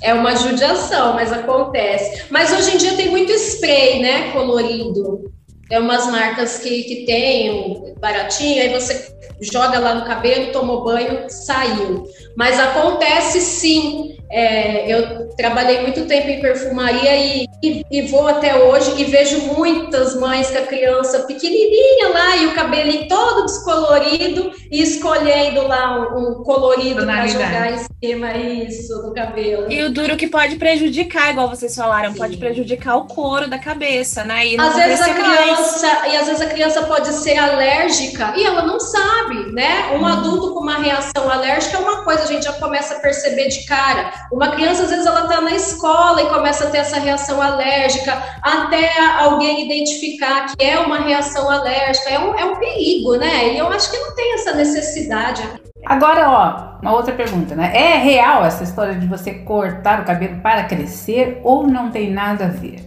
É uma judiação, mas acontece. Mas hoje em dia tem muito spray, né? Colorido. É umas marcas que, que tem baratinho, aí você joga lá no cabelo, tomou banho, saiu. Mas acontece sim. É, eu trabalhei muito tempo em perfumaria e, e, e, vou até hoje e vejo muitas mães com a criança pequenininha lá e o cabelo todo descolorido e escolhendo lá um, um colorido para jogar em cima isso no cabelo. E o duro que pode prejudicar, igual vocês falaram, sim. pode prejudicar o couro da cabeça, né? E às vezes a criança mais. e às vezes a criança pode ser alérgica e ela não sabe, né? Um hum. adulto com uma reação alérgica é uma coisa gente já começa a perceber de cara. Uma criança, às vezes, ela está na escola e começa a ter essa reação alérgica, até alguém identificar que é uma reação alérgica. É um, é um perigo, né? E eu acho que não tem essa necessidade. Agora, ó, uma outra pergunta, né? É real essa história de você cortar o cabelo para crescer ou não tem nada a ver?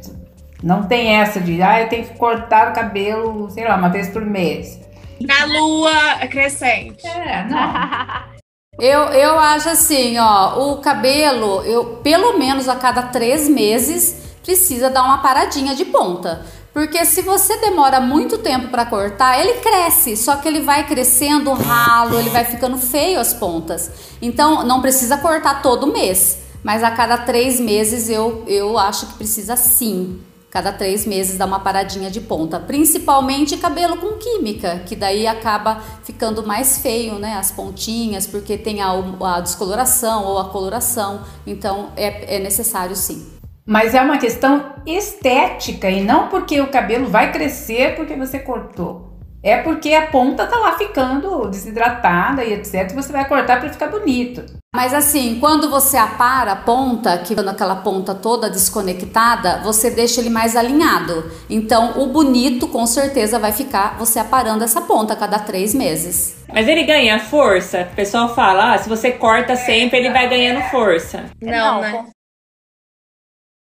Não tem essa de, ah, eu tenho que cortar o cabelo, sei lá, uma vez por mês. Na lua crescente. É, não. <laughs> Eu, eu acho assim, ó, o cabelo, eu pelo menos a cada três meses precisa dar uma paradinha de ponta. Porque se você demora muito tempo para cortar, ele cresce, só que ele vai crescendo ralo, ele vai ficando feio as pontas. Então não precisa cortar todo mês, mas a cada três meses eu, eu acho que precisa sim Cada três meses dá uma paradinha de ponta, principalmente cabelo com química, que daí acaba ficando mais feio, né? As pontinhas, porque tem a, a descoloração ou a coloração. Então é, é necessário sim. Mas é uma questão estética e não porque o cabelo vai crescer porque você cortou. É porque a ponta tá lá ficando desidratada e etc. Você vai cortar para ficar bonito. Mas assim, quando você apara a ponta, que aquela ponta toda desconectada, você deixa ele mais alinhado. Então, o bonito com certeza vai ficar você aparando essa ponta a cada três meses. Mas ele ganha força? O pessoal fala, ah, se você corta sempre, ele vai ganhando força. Não, né?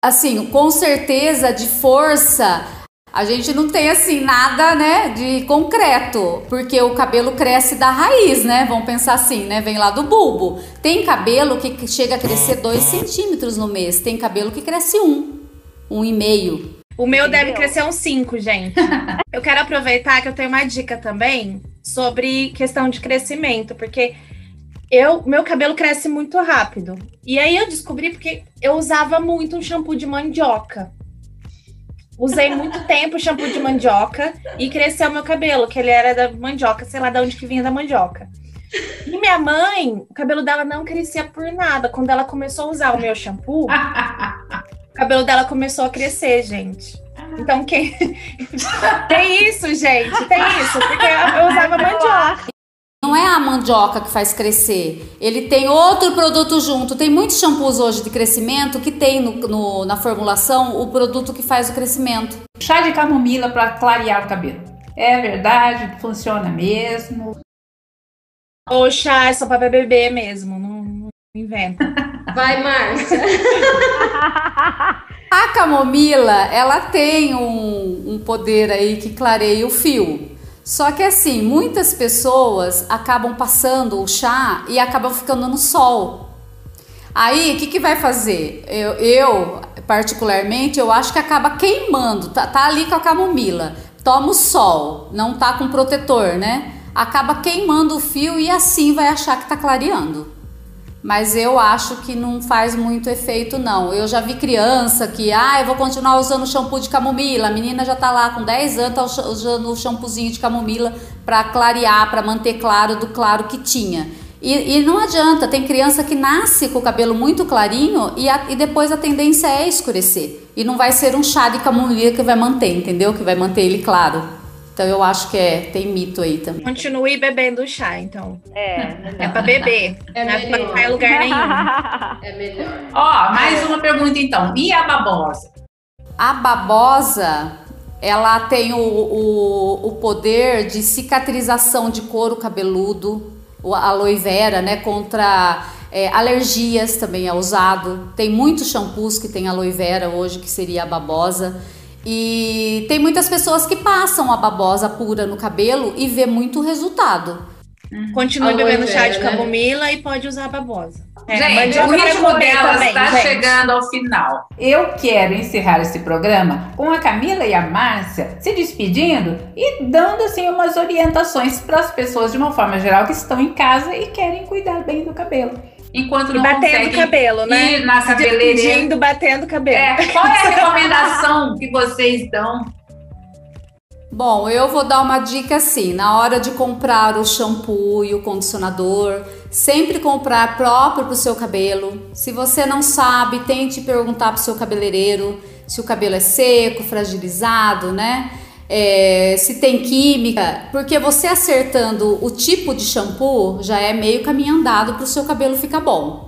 Assim, com certeza de força a gente não tem assim nada, né, de concreto, porque o cabelo cresce da raiz, né? Vamos pensar assim, né? Vem lá do bulbo. Tem cabelo que chega a crescer 2 centímetros no mês, tem cabelo que cresce um, um e meio. O meu Entendeu? deve crescer uns 5, gente. <laughs> eu quero aproveitar que eu tenho uma dica também sobre questão de crescimento, porque eu, meu cabelo cresce muito rápido. E aí eu descobri porque eu usava muito um shampoo de mandioca. Usei muito tempo shampoo de mandioca e cresceu meu cabelo, que ele era da mandioca, sei lá de onde que vinha da mandioca. E minha mãe, o cabelo dela não crescia por nada. Quando ela começou a usar o meu shampoo, <laughs> o cabelo dela começou a crescer, gente. Então, quem. <laughs> tem isso, gente, tem isso, porque eu usava mandioca. Não é a mandioca que faz crescer, ele tem outro produto junto. Tem muitos shampoos hoje de crescimento que tem no, no, na formulação o produto que faz o crescimento. Chá de camomila para clarear o cabelo. É verdade, funciona mesmo. O chá é só para bebê mesmo, não, não inventa. <laughs> Vai, Márcia. <laughs> a camomila, ela tem um, um poder aí que clareia o fio. Só que assim, muitas pessoas acabam passando o chá e acabam ficando no sol. Aí, o que, que vai fazer? Eu, eu, particularmente, eu acho que acaba queimando. Tá, tá ali com a camomila. Toma o sol, não tá com protetor, né? Acaba queimando o fio e assim vai achar que tá clareando mas eu acho que não faz muito efeito não. Eu já vi criança que, ah, eu vou continuar usando shampoo de camomila. A menina já tá lá com 10 anos tá usando o shampoozinho de camomila para clarear, para manter claro do claro que tinha. E, e, não adianta, tem criança que nasce com o cabelo muito clarinho e, a, e depois a tendência é escurecer. E não vai ser um chá de camomila que vai manter, entendeu? Que vai manter ele claro. Então eu acho que é, tem mito aí também. Continue bebendo chá, então. É, é pra beber. É não melhor. é pra ficar em lugar nenhum. <laughs> é melhor. Ó, mais uma pergunta então. E a babosa? A babosa, ela tem o, o, o poder de cicatrização de couro cabeludo, a aloe vera, né, contra é, alergias também é usado. Tem muitos shampoos que tem aloe vera hoje, que seria a babosa. E tem muitas pessoas que passam a babosa pura no cabelo e vê muito resultado. Uhum. Continue bebendo chá de né? camomila né? e pode usar a babosa. É, gente, o ritmo dela está chegando ao final. Eu quero encerrar esse programa com a Camila e a Márcia se despedindo e dando assim umas orientações para as pessoas de uma forma geral que estão em casa e querem cuidar bem do cabelo enquanto não batendo cabelo, né? Ir na cabeleireira. Batendo cabelo. É, qual é a recomendação <laughs> que vocês dão? Bom, eu vou dar uma dica assim, na hora de comprar o shampoo e o condicionador, sempre comprar próprio para o seu cabelo. Se você não sabe, tente perguntar para o seu cabeleireiro se o cabelo é seco, fragilizado, né? É, se tem química, porque você acertando o tipo de shampoo já é meio caminho andado para o seu cabelo ficar bom.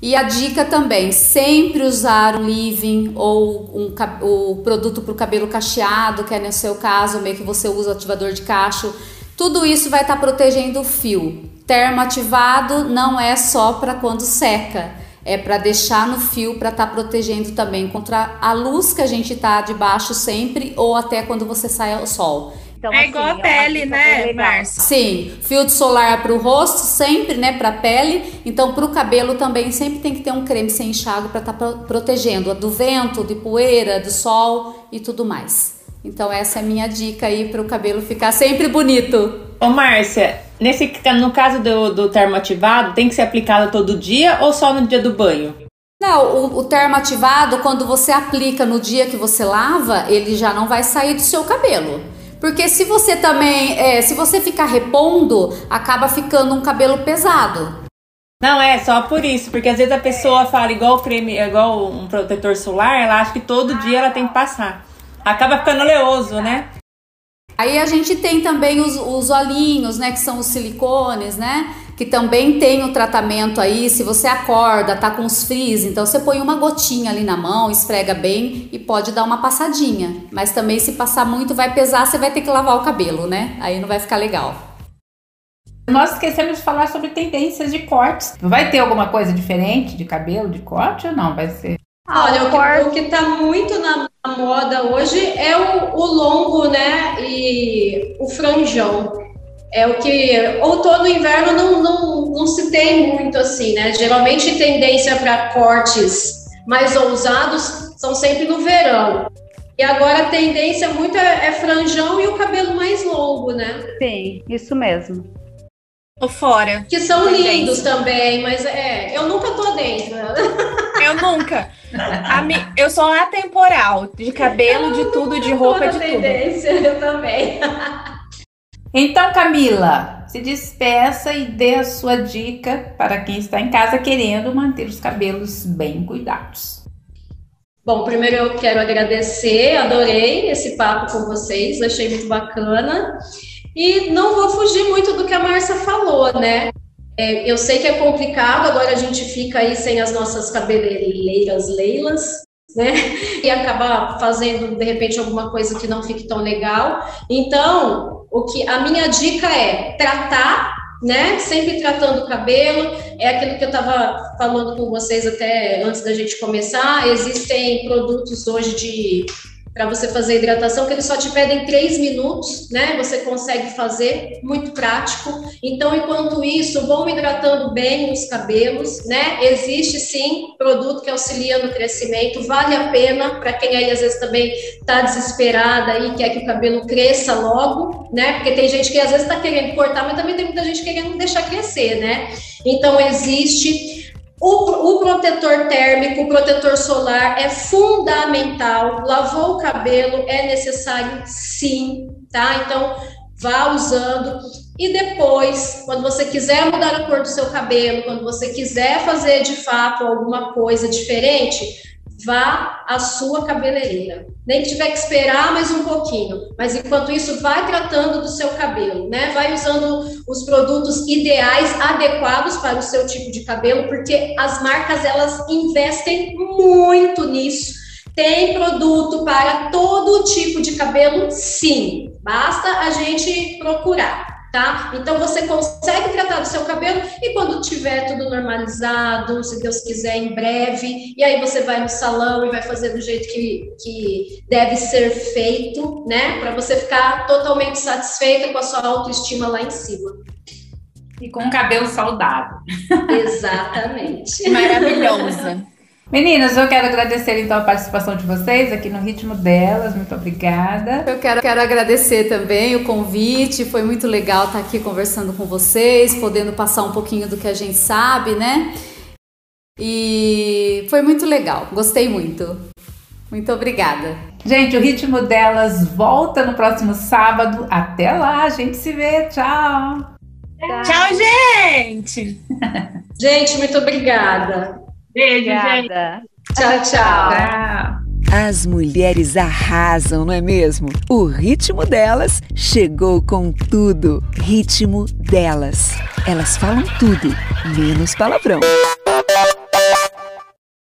E a dica também, sempre usar um leave-in ou um, o produto para o cabelo cacheado, que é no seu caso, meio que você usa ativador de cacho. Tudo isso vai estar tá protegendo o fio. Termoativado não é só para quando seca é para deixar no fio para estar tá protegendo também contra a luz que a gente tá debaixo sempre ou até quando você sai ao sol. Então, é assim, igual a é pele, né, Márcia? Sim, filtro solar para o rosto sempre, né, para pele. Então, para o cabelo também sempre tem que ter um creme sem enxágue para estar tá protegendo do vento, de poeira, do sol e tudo mais. Então, essa é a minha dica aí para o cabelo ficar sempre bonito. Ô, Márcia, Nesse, no caso do, do termo ativado, tem que ser aplicado todo dia ou só no dia do banho? Não, o, o termo ativado, quando você aplica no dia que você lava, ele já não vai sair do seu cabelo. Porque se você também, é, se você ficar repondo, acaba ficando um cabelo pesado. Não, é só por isso, porque às vezes a pessoa fala igual creme, igual um protetor solar, ela acha que todo dia ela tem que passar. Acaba ficando oleoso, né? Aí a gente tem também os, os olhinhos, né, que são os silicones, né? Que também tem o tratamento aí, se você acorda, tá com os frizz, então você põe uma gotinha ali na mão, esfrega bem e pode dar uma passadinha. Mas também se passar muito vai pesar, você vai ter que lavar o cabelo, né? Aí não vai ficar legal. Nós esquecemos de falar sobre tendências de cortes. Vai ter alguma coisa diferente de cabelo, de corte ou não? Vai ser. Olha, o que, está muito na, moda hoje é o, o longo, né? E o franjão. É o que outono e inverno não, não, não se tem muito assim, né? Geralmente tendência para cortes mais ousados são sempre no verão. E agora a tendência muito é, é franjão e o cabelo mais longo, né? Sim, isso mesmo. Tô fora. Que são tendência. lindos também, mas é, eu nunca tô dentro. <laughs> Eu nunca. Mi, eu sou atemporal, de cabelo, de tudo, de roupa, de tendência, tudo. Eu também. Então, Camila, se despeça e dê a sua dica para quem está em casa querendo manter os cabelos bem cuidados. Bom, primeiro eu quero agradecer, adorei esse papo com vocês, achei muito bacana. E não vou fugir muito do que a Márcia falou, né? É, eu sei que é complicado, agora a gente fica aí sem as nossas cabeleireiras leilas, né? <laughs> E acabar fazendo, de repente, alguma coisa que não fique tão legal. Então, o que a minha dica é tratar, né? Sempre tratando o cabelo. É aquilo que eu estava falando com vocês até antes da gente começar. Existem produtos hoje de para você fazer hidratação, que eles só te pedem três minutos, né? Você consegue fazer, muito prático. Então, enquanto isso, vão hidratando bem os cabelos, né? Existe sim produto que auxilia no crescimento, vale a pena para quem aí às vezes também está desesperada e quer que o cabelo cresça logo, né? Porque tem gente que às vezes está querendo cortar, mas também tem muita gente querendo deixar crescer, né? Então, existe. O, o, protetor térmico, o protetor solar é fundamental. Lavou o cabelo, é necessário sim, tá? Então, vá usando. E depois, quando você quiser mudar a cor do seu cabelo, quando você quiser fazer de fato alguma coisa diferente, vá à sua cabeleireira. Nem que tiver que esperar mais um pouquinho, mas enquanto isso, vai tratando do seu cabelo, né? Vai usando os produtos ideais, adequados para o seu tipo de cabelo, porque as marcas elas investem muito nisso. Tem produto para todo tipo de cabelo, sim. Basta a gente procurar tá? Então você consegue tratar do seu cabelo e quando tiver tudo normalizado, se Deus quiser, em breve, e aí você vai no salão e vai fazer do jeito que, que deve ser feito, né? Para você ficar totalmente satisfeita com a sua autoestima lá em cima. E com um cabelo saudável. Exatamente. Maravilhosa. <laughs> Meninas, eu quero agradecer então a participação de vocês aqui no ritmo delas. Muito obrigada. Eu quero, quero agradecer também o convite. Foi muito legal estar aqui conversando com vocês, podendo passar um pouquinho do que a gente sabe, né? E foi muito legal. Gostei muito. Muito obrigada. Gente, o ritmo delas volta no próximo sábado. Até lá, a gente se vê. Tchau. Tchau, Tchau gente. <laughs> gente, muito obrigada. Beijo, gente. Tchau, tchau. As mulheres arrasam, não é mesmo? O ritmo delas chegou com tudo. Ritmo delas. Elas falam tudo, menos palavrão.